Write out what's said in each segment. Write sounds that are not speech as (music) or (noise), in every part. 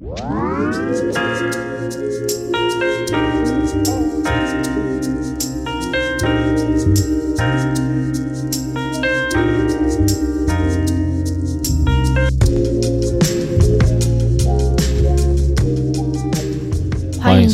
欢迎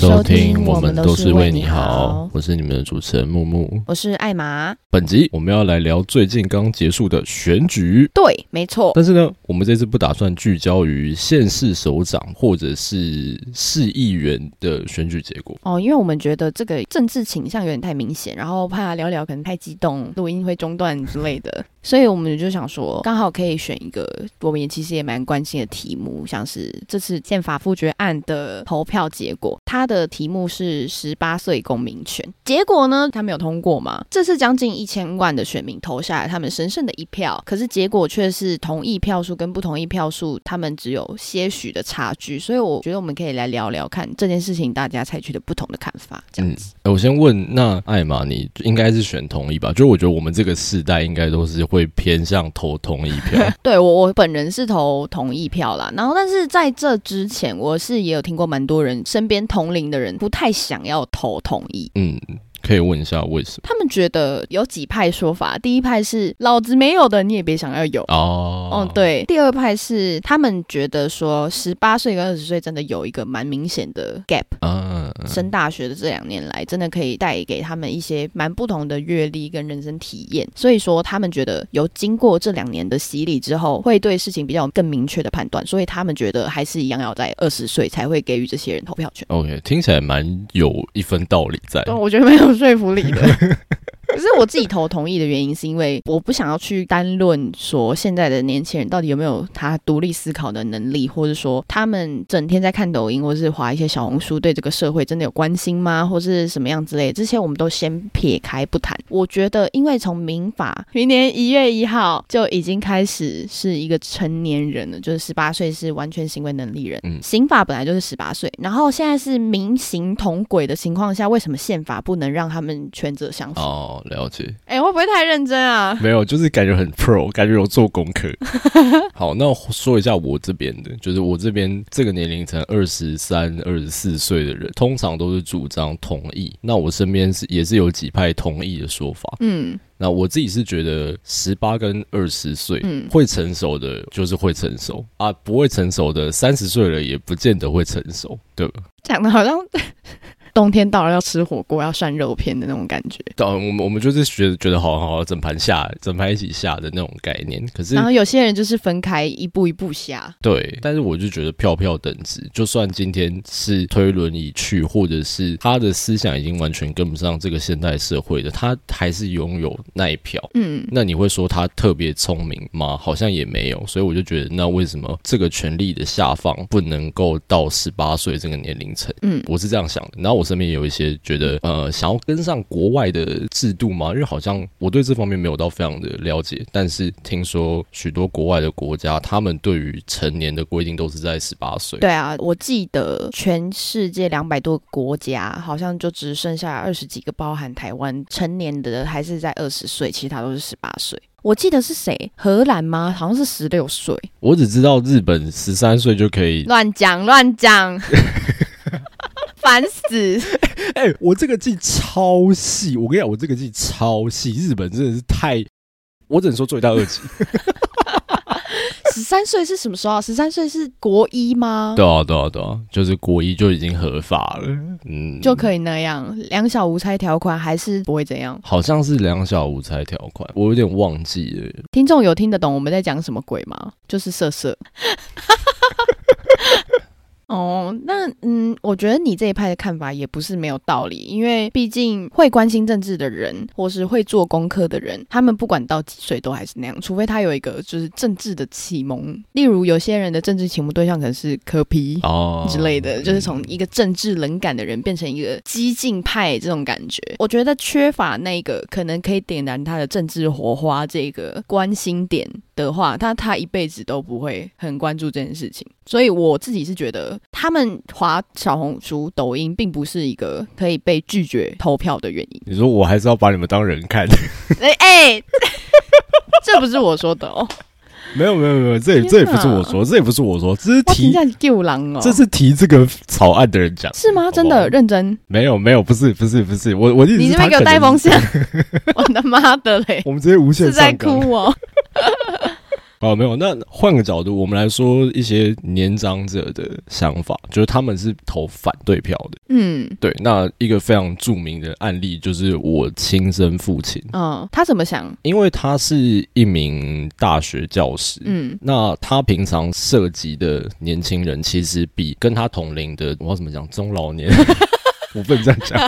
收听，我们都是为你好，我是你们的主持人木木。我是艾玛。本集我们要来聊最近刚结束的选举，对，没错。但是呢，我们这次不打算聚焦于县市首长或者是市议员的选举结果。哦，因为我们觉得这个政治倾向有点太明显，然后怕聊聊可能太激动，录音会中断之类的，(laughs) 所以我们就想说，刚好可以选一个我们也其实也蛮关心的题目，像是这次宪法复决案的投票结果，它的题目是十八岁公民权。结果呢，他没有通过嘛？这次将近一千万的选民投下来他们神圣的一票，可是结果却是同意票数跟不同意票数，他们只有些许的差距。所以我觉得我们可以来聊聊看这件事情，大家采取的不同的看法，这样子。我先问，那艾玛，你应该是选同意吧？就是我觉得我们这个世代应该都是会偏向投同意票。(laughs) 对我，我本人是投同意票啦。然后，但是在这之前，我是也有听过蛮多人身边同龄的人不太想要投同意。嗯。可以问一下为什么？他们觉得有几派说法，第一派是老子没有的，你也别想要有哦。哦，对。第二派是他们觉得说，十八岁跟二十岁真的有一个蛮明显的 gap。嗯。升大学的这两年来，真的可以带给他们一些蛮不同的阅历跟人生体验。所以说，他们觉得有经过这两年的洗礼之后，会对事情比较更明确的判断。所以他们觉得还是一样要在二十岁才会给予这些人投票权。OK，听起来蛮有一分道理在。我觉得没有。说服力的。(laughs) 可是我自己投同意的原因，是因为我不想要去单论说现在的年轻人到底有没有他独立思考的能力，或者说他们整天在看抖音或是划一些小红书，对这个社会真的有关心吗，或是什么样之类，这些我们都先撇开不谈。我觉得，因为从民法明年一月一号就已经开始是一个成年人了，就是十八岁是完全行为能力人。嗯，刑法本来就是十八岁，然后现在是民刑同轨的情况下，为什么宪法不能让他们权责相符？了解，哎，会不会太认真啊？没有，就是感觉很 pro，感觉有做功课。(laughs) 好，那说一下我这边的，就是我这边这个年龄层二十三、二十四岁的人，通常都是主张同意。那我身边是也是有几派同意的说法。嗯，那我自己是觉得十八跟二十岁，嗯，会成熟的就是会成熟啊，不会成熟的三十岁了也不见得会成熟，对吧？讲的好像。冬天到了要吃火锅要涮肉片的那种感觉，对，我们我们就是觉得觉得好好整盘下整盘一起下的那种概念。可是然后有些人就是分开一步一步下，对。但是我就觉得票票等值，就算今天是推轮椅去，或者是他的思想已经完全跟不上这个现代社会的，他还是拥有那一票。嗯，那你会说他特别聪明吗？好像也没有。所以我就觉得，那为什么这个权利的下放不能够到十八岁这个年龄层？嗯，我是这样想的。然后我。身边有一些觉得呃想要跟上国外的制度嘛？因为好像我对这方面没有到非常的了解，但是听说许多国外的国家，他们对于成年的规定都是在十八岁。对啊，我记得全世界两百多个国家，好像就只剩下二十几个，包含台湾，成年的还是在二十岁，其他都是十八岁。我记得是谁？荷兰吗？好像是十六岁。我只知道日本十三岁就可以。乱讲乱讲。(laughs) 烦死！(laughs) 哎，我这个记超细，我跟你讲，我这个记超细。日本真的是太，我只能说罪大二级。十三岁是什么时候啊？十三岁是国一吗？对啊，对啊，对啊，就是国一就已经合法了，嗯，就可以那样。两小无猜条款还是不会怎样？好像是两小无猜条款，我有点忘记了。听众有听得懂我们在讲什么鬼吗？就是色色。(laughs) 哦，那嗯，我觉得你这一派的看法也不是没有道理，因为毕竟会关心政治的人，或是会做功课的人，他们不管到几岁都还是那样，除非他有一个就是政治的启蒙，例如有些人的政治启蒙对象可能是科批哦之类的，就是从一个政治冷感的人变成一个激进派这种感觉。我觉得缺乏那个可能可以点燃他的政治火花这个关心点的话，他他一辈子都不会很关注这件事情。所以我自己是觉得。他们划小红书、抖音，并不是一个可以被拒绝投票的原因。你说我还是要把你们当人看？(laughs) 哎哎，这不是我说的哦。没有没有没有，这也这也不是我说，这也不是我说，这是提救狼哦，这是提这个草案的人讲，是吗？真的认真？没有没有，不是不是不是，我我你这边给我带风向，(laughs) 我的妈的嘞！我们直接无限是在哭哦。哦，没有。那换个角度，我们来说一些年长者的想法，就是他们是投反对票的。嗯，对。那一个非常著名的案例就是我亲生父亲。嗯，他怎么想？因为他是一名大学教师。嗯，那他平常涉及的年轻人，其实比跟他同龄的，我要怎么讲，中老年，(laughs) 我不能这样讲。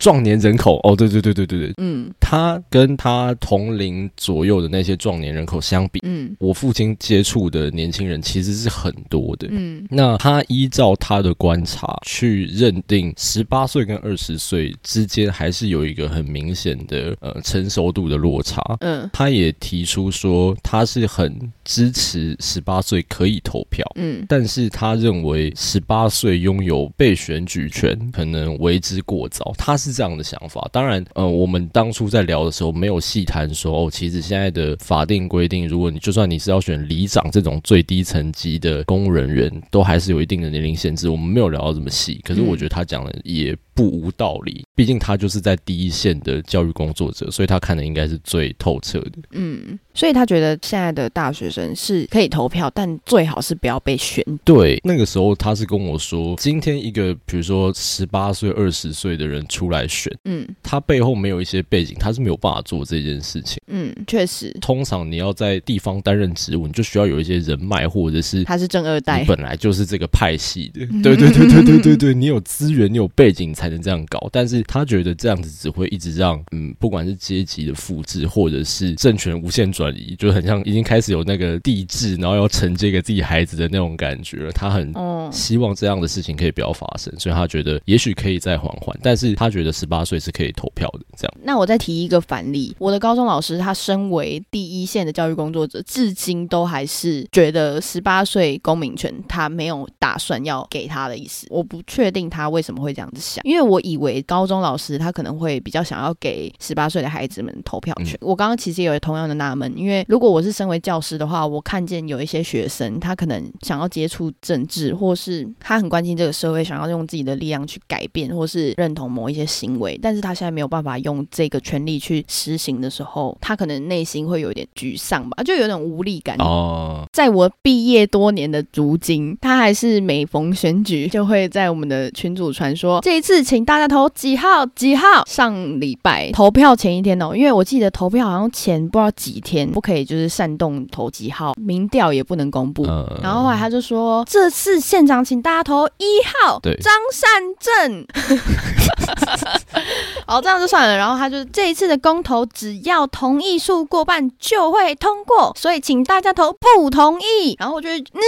壮年人口哦，对对对对对对，嗯，他跟他同龄左右的那些壮年人口相比，嗯，我父亲接触的年轻人其实是很多的，嗯，那他依照他的观察去认定，十八岁跟二十岁之间还是有一个很明显的呃成熟度的落差，嗯，他也提出说他是很支持十八岁可以投票，嗯，但是他认为十八岁拥有被选举权可能为之过早，他。是这样的想法，当然，呃，我们当初在聊的时候没有细谈说，哦，其实现在的法定规定，如果你就算你是要选里长这种最低层级的公务人员，都还是有一定的年龄限制。我们没有聊到这么细，可是我觉得他讲的也。不无道理，毕竟他就是在第一线的教育工作者，所以他看的应该是最透彻的。嗯，所以他觉得现在的大学生是可以投票，但最好是不要被选。对，那个时候他是跟我说，今天一个比如说十八岁、二十岁的人出来选，嗯，他背后没有一些背景，他是没有办法做这件事情。嗯，确实，通常你要在地方担任职务，你就需要有一些人脉，或者是他是正二代，本来就是这个派系的。对对对对对对对，你有资源，你有背景才。能这样搞，但是他觉得这样子只会一直让，嗯，不管是阶级的复制，或者是政权无限转移，就很像已经开始有那个帝制，然后要承接给自己孩子的那种感觉了。他很希望这样的事情可以不要发生，所以他觉得也许可以再缓缓，但是他觉得十八岁是可以投票的。这样，那我再提一个反例，我的高中老师，他身为第一线的教育工作者，至今都还是觉得十八岁公民权他没有打算要给他的意思。我不确定他为什么会这样子想，因为。我以为高中老师他可能会比较想要给十八岁的孩子们投票权。我刚刚其实也有同样的纳闷，因为如果我是身为教师的话，我看见有一些学生他可能想要接触政治，或是他很关心这个社会，想要用自己的力量去改变，或是认同某一些行为，但是他现在没有办法用这个权利去实行的时候，他可能内心会有点沮丧吧，就有点无力感。哦，在我毕业多年的如今，他还是每逢选举就会在我们的群组传说这一次。请大家投几号？几号？上礼拜投票前一天哦，因为我记得投票好像前不知道几天不可以，就是煽动投几号，民调也不能公布。然后后来他就说，这次现场请大家投一号，张善政。(laughs) 好，这样就算了。然后他就这一次的公投，只要同意数过半就会通过，所以请大家投不同意。然后我就嗯，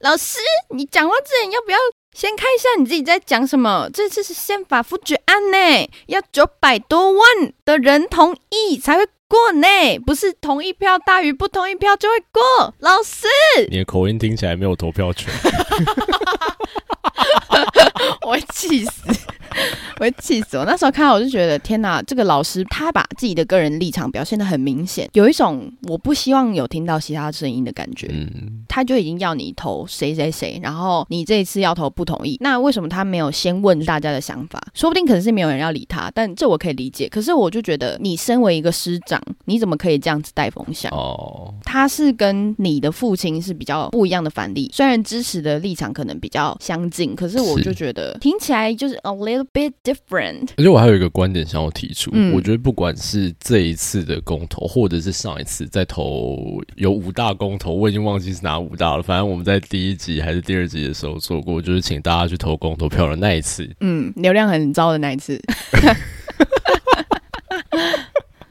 老师，你讲话之前要不要？先看一下你自己在讲什么。这次是宪法复决案呢，要九百多万的人同意才会过呢，不是同意票大于不同意票就会过。老师，你的口音听起来没有投票权，(laughs) 我会气死。(laughs) 我会气死我！那时候看到我就觉得天哪，这个老师他把自己的个人立场表现的很明显，有一种我不希望有听到其他声音的感觉。嗯，他就已经要你投谁谁谁，然后你这一次要投不同意，那为什么他没有先问大家的想法？说不定可能是没有人要理他，但这我可以理解。可是我就觉得你身为一个师长，你怎么可以这样子带风向？哦，他是跟你的父亲是比较不一样的反例，虽然支持的立场可能比较相近，可是我就觉得听起来就是 a little bit。different，而且我还有一个观点想要提出，我觉得不管是这一次的公投，或者是上一次在投有五大公投，我已经忘记是哪五大了。反正我们在第一集还是第二集的时候做过，就是请大家去投公投票的那一次。嗯，流量很糟的那一次。(laughs)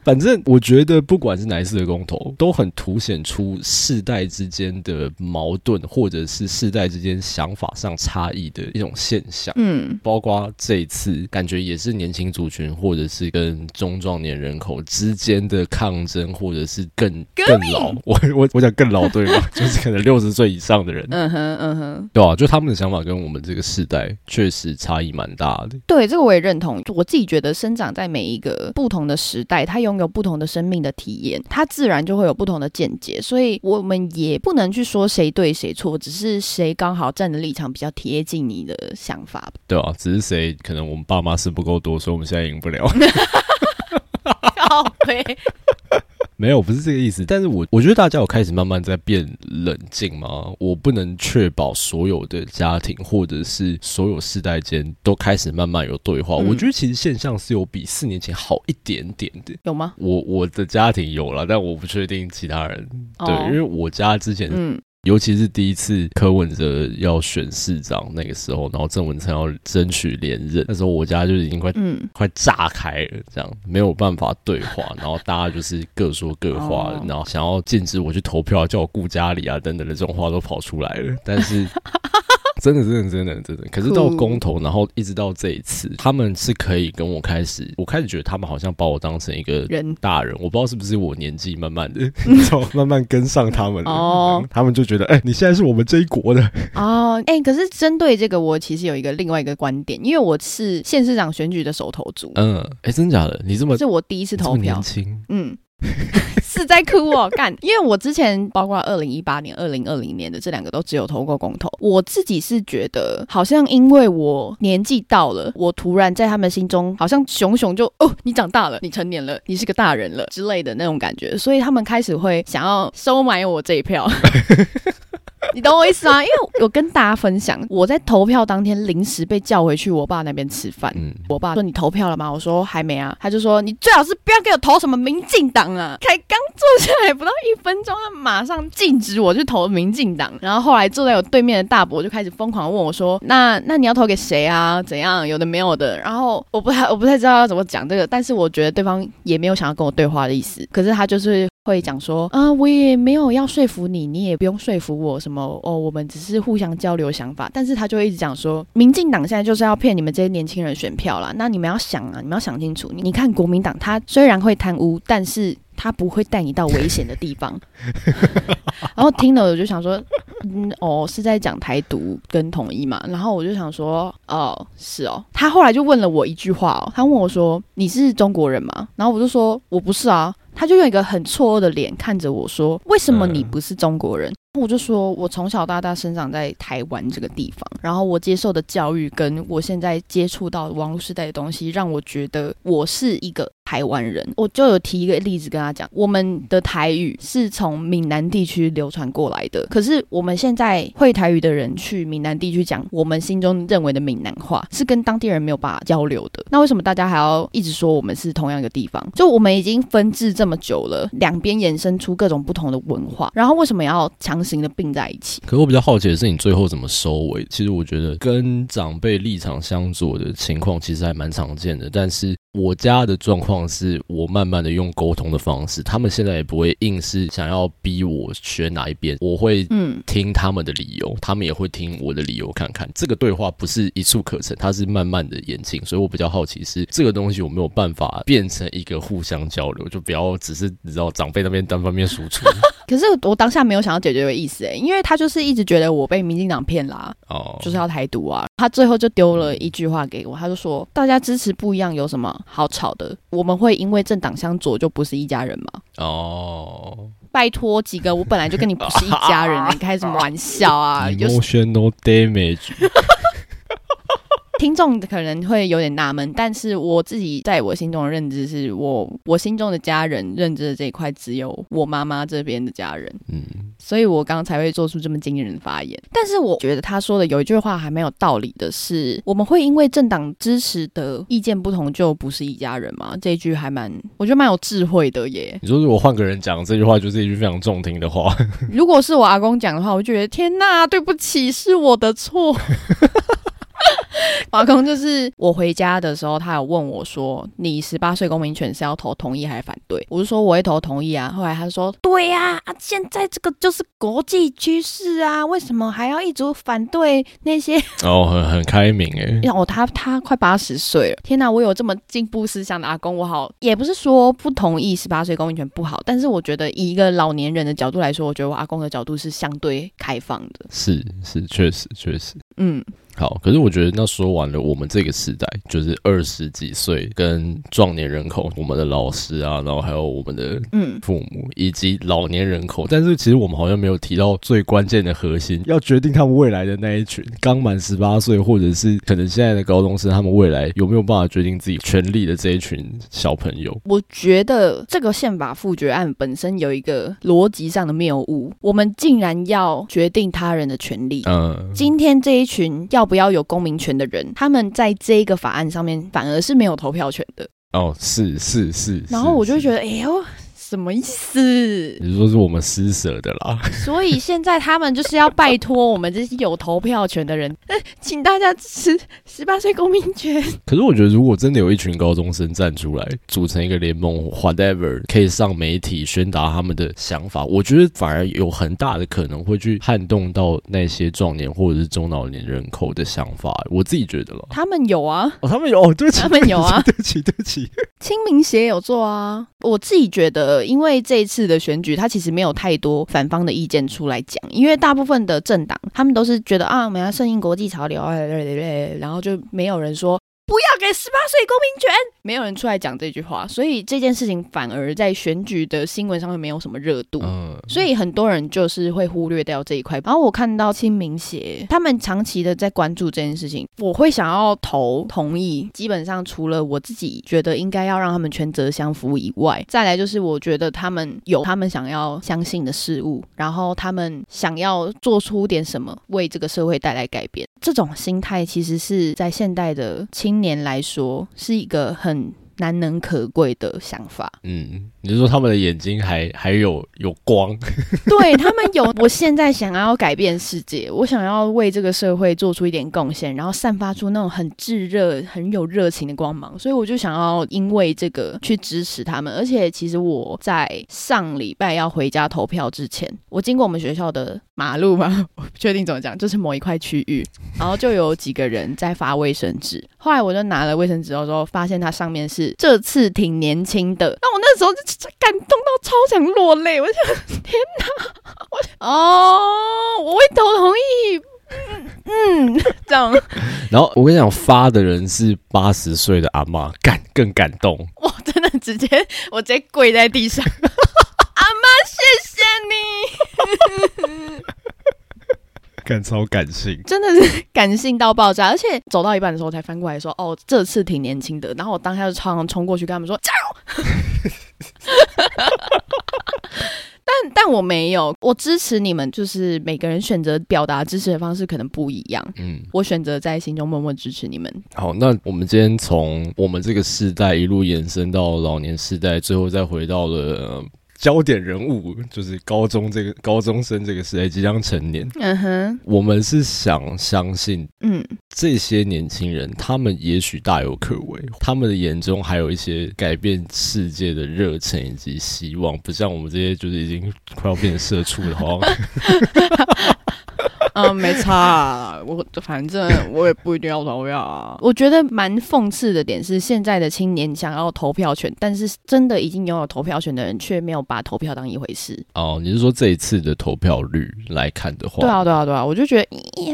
反正我觉得，不管是哪一次的公投，都很凸显出世代之间的矛盾，或者是世代之间想法上差异的一种现象。嗯，包括这一次，感觉也是年轻族群，或者是跟中壮年人口之间的抗争，或者是更更老。我 (laughs) 我我讲更老对吗？(laughs) 就是可能六十岁以上的人。嗯哼嗯哼，对啊，就他们的想法跟我们这个世代确实差异蛮大的。对，这个我也认同。我自己觉得，生长在每一个不同的时代，它有。拥有不同的生命的体验，他自然就会有不同的见解。所以我们也不能去说谁对谁错，只是谁刚好站的立场比较贴近你的想法。对啊，只是谁可能我们爸妈是不够多，所以我们现在赢不了。(laughs) (laughs) 没有，不是这个意思。但是我我觉得大家有开始慢慢在变冷静吗？我不能确保所有的家庭或者是所有世代间都开始慢慢有对话。我觉得其实现象是有比四年前好一点点的。有吗？我我的家庭有了，但我不确定其他人。对，因为我家之前嗯。尤其是第一次柯文哲要选市长那个时候，然后郑文灿要争取连任，那时候我家就已经快嗯快炸开了，这样没有办法对话，然后大家就是各说各话，然后想要禁止我去投票，叫我顾家里啊等等的这种话都跑出来了，但是。真的，真的，真的，真的。可是到公投，然后一直到这一次，他们是可以跟我开始，我开始觉得他们好像把我当成一个人大人。我不知道是不是我年纪慢慢的，(laughs) 慢慢跟上他们哦。他们就觉得，哎，你现在是我们这一国的哦。哎，可是针对这个，我其实有一个另外一个观点，因为我是县市长选举的手头族。嗯，哎，真的假的？你这么是我第一次投票，年轻，嗯。(laughs) 是在哭哦，干！因为我之前包括二零一八年、二零二零年的这两个都只有投过公投。我自己是觉得，好像因为我年纪到了，我突然在他们心中好像熊熊就哦，你长大了，你成年了，你是个大人了之类的那种感觉，所以他们开始会想要收买我这一票。(laughs) (laughs) 你懂我意思吗？因为我跟大家分享，我在投票当天临时被叫回去我爸那边吃饭。我爸说：“你投票了吗？”我说：“还没啊。”他就说：“你最好是不要给我投什么民进党啊！”才刚坐下来不到一分钟，他马上禁止我去投民进党。然后后来坐在我对面的大伯就开始疯狂问我说：“那那你要投给谁啊？怎样？有的没有的。”然后我不太我不太知道要怎么讲这个，但是我觉得对方也没有想要跟我对话的意思。可是他就是。会讲说啊，我也没有要说服你，你也不用说服我什么哦，我们只是互相交流想法。但是他就一直讲说，民进党现在就是要骗你们这些年轻人选票啦。那你们要想啊，你们要想清楚。你看国民党，他虽然会贪污，但是他不会带你到危险的地方。(laughs) 然后听了我就想说，嗯，哦，是在讲台独跟统一嘛。然后我就想说，哦，是哦。他后来就问了我一句话哦，他问我说，你是中国人吗？然后我就说我不是啊。他就用一个很错愕的脸看着我说：“为什么你不是中国人？”我就说：“我从小到大生长在台湾这个地方，然后我接受的教育跟我现在接触到网络时代的东西，让我觉得我是一个。”台湾人，我就有提一个例子跟他讲，我们的台语是从闽南地区流传过来的，可是我们现在会台语的人去闽南地区讲我们心中认为的闽南话，是跟当地人没有办法交流的。那为什么大家还要一直说我们是同样一个地方？就我们已经分治这么久了，两边衍生出各种不同的文化，然后为什么要强行的并在一起？可我比较好奇的是，你最后怎么收尾？其实我觉得跟长辈立场相左的情况其实还蛮常见的，但是。我家的状况是我慢慢的用沟通的方式，他们现在也不会硬是想要逼我选哪一边，我会嗯听他们的理由，他们也会听我的理由，看看这个对话不是一触可成，它是慢慢的演进，所以我比较好奇是这个东西我没有办法变成一个互相交流，就不要只是你知道长辈那边单方面输出。可是我当下没有想要解决的意思哎，因为他就是一直觉得我被民进党骗啦，哦，就是要台独啊，他最后就丢了一句话给我，他就说大家支持不一样有什么？好吵的，我们会因为政党相左就不是一家人吗？哦，拜托几个，我本来就跟你不是一家人，你开什么玩笑啊？(laughs) Emotional damage。听众可能会有点纳闷，但是我自己在我心中的认知是我我心中的家人认知的这一块只有我妈妈这边的家人，嗯，所以我刚刚才会做出这么惊人的发言。但是我觉得他说的有一句话还蛮有道理的，是我们会因为政党支持的意见不同就不是一家人吗？这一句还蛮我觉得蛮有智慧的耶。你说如果换个人讲这句话，就是一句非常中听的话。如果是我阿公讲的话，我就觉得天哪，对不起，是我的错。(laughs) 华公就是我回家的时候，他有问我说：“你十八岁公民权是要投同意还是反对？”我就说：“我会投同意啊。”后来他说：“对呀，啊，现在这个就是国际趋势啊，为什么还要一直反对那些？” (laughs) 哦，很很开明哎。哦，他他快八十岁了，天哪！我有这么进步思想的阿公，我好也不是说不同意十八岁公民权不好，但是我觉得以一个老年人的角度来说，我觉得我阿公的角度是相对开放的。是是，确实确实，嗯。好，可是我觉得那说完了，我们这个时代就是二十几岁跟壮年人口，我们的老师啊，然后还有我们的嗯父母以及老年人口，但是其实我们好像没有提到最关键的核心，要决定他们未来的那一群刚满十八岁，或者是可能现在的高中生，他们未来有没有办法决定自己权利的这一群小朋友？我觉得这个宪法复决案本身有一个逻辑上的谬误，我们竟然要决定他人的权利。嗯，今天这一群要。不要有公民权的人，他们在这个法案上面反而是没有投票权的。哦，是是是。然后我就觉得，哎呦。什么意思？你说是我们施舍的啦。(laughs) 所以现在他们就是要拜托我们这些有投票权的人，(laughs) 请大家支持十八岁公民权。(laughs) 可是我觉得，如果真的有一群高中生站出来组成一个联盟，whatever，可以上媒体宣达他们的想法，我觉得反而有很大的可能会去撼动到那些壮年或者是中老年人口的想法。我自己觉得了，他们有啊，哦，他们有，哦对不起，他们有啊，对不起，对不起。清明节有做啊，我自己觉得。因为这一次的选举，他其实没有太多反方的意见出来讲，因为大部分的政党他们都是觉得啊，我们要顺应国际潮流，然后就没有人说。不要给十八岁公民权，没有人出来讲这句话，所以这件事情反而在选举的新闻上面没有什么热度，所以很多人就是会忽略掉这一块。然后我看到清明协他们长期的在关注这件事情，我会想要投同意。基本上除了我自己觉得应该要让他们权责相符以外，再来就是我觉得他们有他们想要相信的事物，然后他们想要做出点什么，为这个社会带来改变。这种心态其实是在现代的青年来说是一个很。难能可贵的想法。(laughs) 嗯，你是说他们的眼睛还还有有光？(laughs) 对他们有，我现在想要改变世界，我想要为这个社会做出一点贡献，然后散发出那种很炙热、很有热情的光芒。所以我就想要因为这个去支持他们。而且其实我在上礼拜要回家投票之前，我经过我们学校的马路嘛，我不确定怎么讲，就是某一块区域，然后就有几个人在发卫生纸。后来我就拿了卫生纸的时候，发现它上面是。这次挺年轻的，那我那时候就感动到超想落泪。我就天哪，我哦，我会投同意，嗯嗯，这样。(laughs) 然后我跟你讲，发的人是八十岁的阿妈，感更感动。(laughs) 我真的直接，我直接跪在地上，(laughs) 阿妈，谢谢你。感超感性，真的是感性到爆炸，而且走到一半的时候才翻过来说：“哦，这次挺年轻的。”然后我当下就超想冲过去跟他们说：“加油！” (laughs) 但但我没有，我支持你们，就是每个人选择表达支持的方式可能不一样。嗯，我选择在心中默默支持你们。好，那我们今天从我们这个世代一路延伸到老年世代，最后再回到了。焦点人物就是高中这个高中生这个时代即将成年，嗯哼，我们是想相信，嗯，这些年轻人他们也许大有可为，他们的眼中还有一些改变世界的热忱以及希望，不像我们这些就是已经快要变成社畜了，好像。(laughs) 嗯，没差，我 (laughs) 反正我也不一定要投票啊。我觉得蛮讽刺的点是，现在的青年想要投票权，但是真的已经拥有投票权的人却没有把投票当一回事。哦，你是说这一次的投票率来看的话？对啊，对啊，对啊，我就觉得，呀。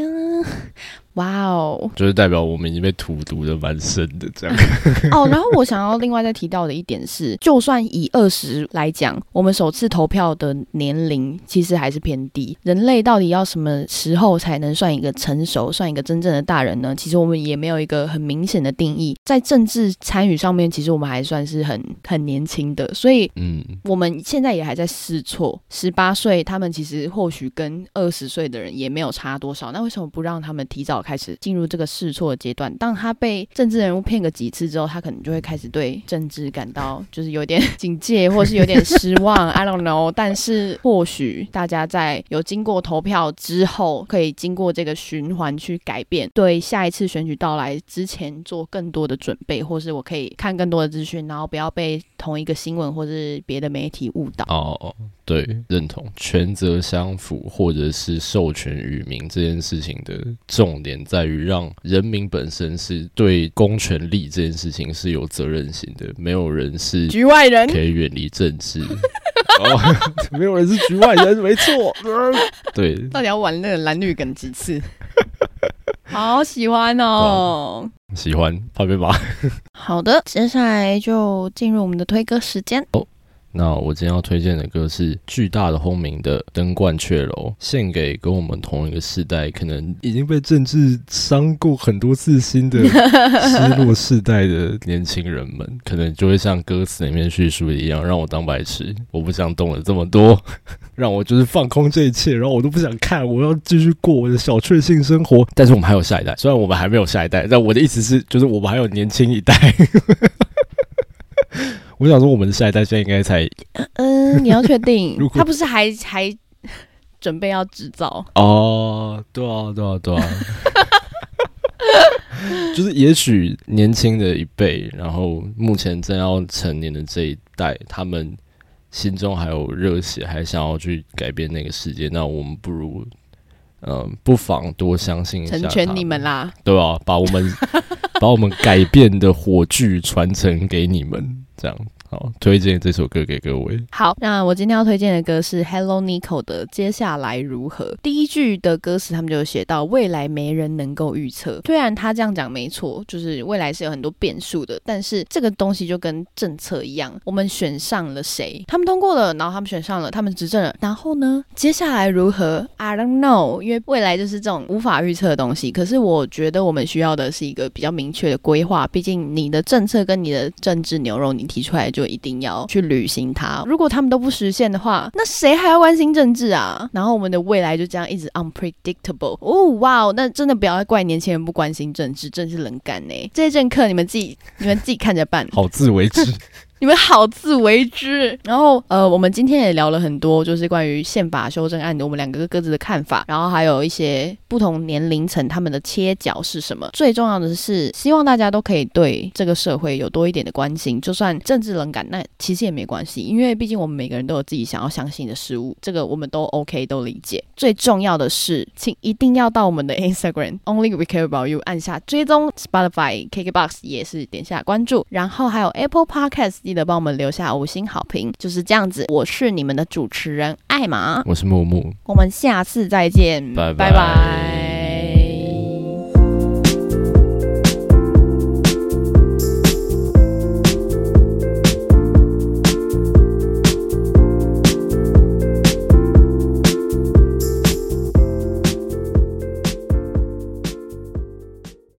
哇哦，就是代表我们已经被荼毒的蛮深的这样。(laughs) (laughs) 哦，然后我想要另外再提到的一点是，就算以二十来讲，我们首次投票的年龄其实还是偏低。人类到底要什么时候才能算一个成熟、算一个真正的大人呢？其实我们也没有一个很明显的定义。在政治参与上面，其实我们还算是很很年轻的。所以，嗯，我们现在也还在试错。十八岁，他们其实或许跟二十岁的人也没有差多少。那为什么不让他们提早？开始进入这个试错阶段。当他被政治人物骗个几次之后，他可能就会开始对政治感到就是有点警戒，或是有点失望。(laughs) I don't know。但是或许大家在有经过投票之后，可以经过这个循环去改变，对下一次选举到来之前做更多的准备，或是我可以看更多的资讯，然后不要被同一个新闻或是别的媒体误导。哦，对，认同权责相符，或者是授权于民这件事情的重点。在于让人民本身是对公权力这件事情是有责任心的，没有人是局外人，可以远离政治。(laughs) 没有人是局外人，没错。(laughs) 对，到底要玩那个蓝绿梗几次？(laughs) 好喜欢哦，喜欢怕被骂。好的，接下来就进入我们的推歌时间。那我今天要推荐的歌是巨大的轰鸣的《登冠雀楼》，献给跟我们同一个世代，可能已经被政治伤过很多次心的失落 (laughs) 世代的年轻人们，可能就会像歌词里面叙述的一样，让我当白痴，我不想懂了这么多，(laughs) 让我就是放空这一切，然后我都不想看，我要继续过我的小确幸生活。但是我们还有下一代，虽然我们还没有下一代，但我的意思是，就是我们还有年轻一代。我想说，我们的下一代现在应该才……嗯，你要确定？(laughs) 他不是还还准备要制造？哦，对啊，对啊，对啊。(laughs) 就是也许年轻的一辈，然后目前正要成年的这一代，他们心中还有热血，还想要去改变那个世界。那我们不如，嗯，不妨多相信一下，成全你们啦，对吧？把我们 (laughs) 把我们改变的火炬传承给你们。这样好，推荐这首歌给各位。好，那我今天要推荐的歌是 Hello Nico 的《接下来如何》。第一句的歌词他们就写到：未来没人能够预测。虽然他这样讲没错，就是未来是有很多变数的，但是这个东西就跟政策一样，我们选上了谁，他们通过了，然后他们选上了，他们执政了，然后呢，接下来如何？I don't know，因为未来就是这种无法预测的东西。可是我觉得我们需要的是一个比较明确的规划，毕竟你的政策跟你的政治牛肉，你。提出来就一定要去履行它。如果他们都不实现的话，那谁还要关心政治啊？然后我们的未来就这样一直 unpredictable。哦，哇，那真的不要怪年轻人不关心政治，政治冷感呢。这些政客你们自己你们自己看着办，(laughs) 好自为之。你们好自为之。然后，呃，我们今天也聊了很多，就是关于宪法修正案的我们两个各自的看法，然后还有一些不同年龄层他们的切角是什么。最重要的是，希望大家都可以对这个社会有多一点的关心，就算政治冷感，那其实也没关系，因为毕竟我们每个人都有自己想要相信的事物，这个我们都 OK，都理解。最重要的是，请一定要到我们的 Instagram (laughs) Only We Care About You 按下追踪，Spotify、KKBox 也是点下关注，然后还有 Apple Podcast。记得帮我们留下五星好评，就是这样子。我是你们的主持人艾玛，我是木木，我们下次再见，拜拜拜。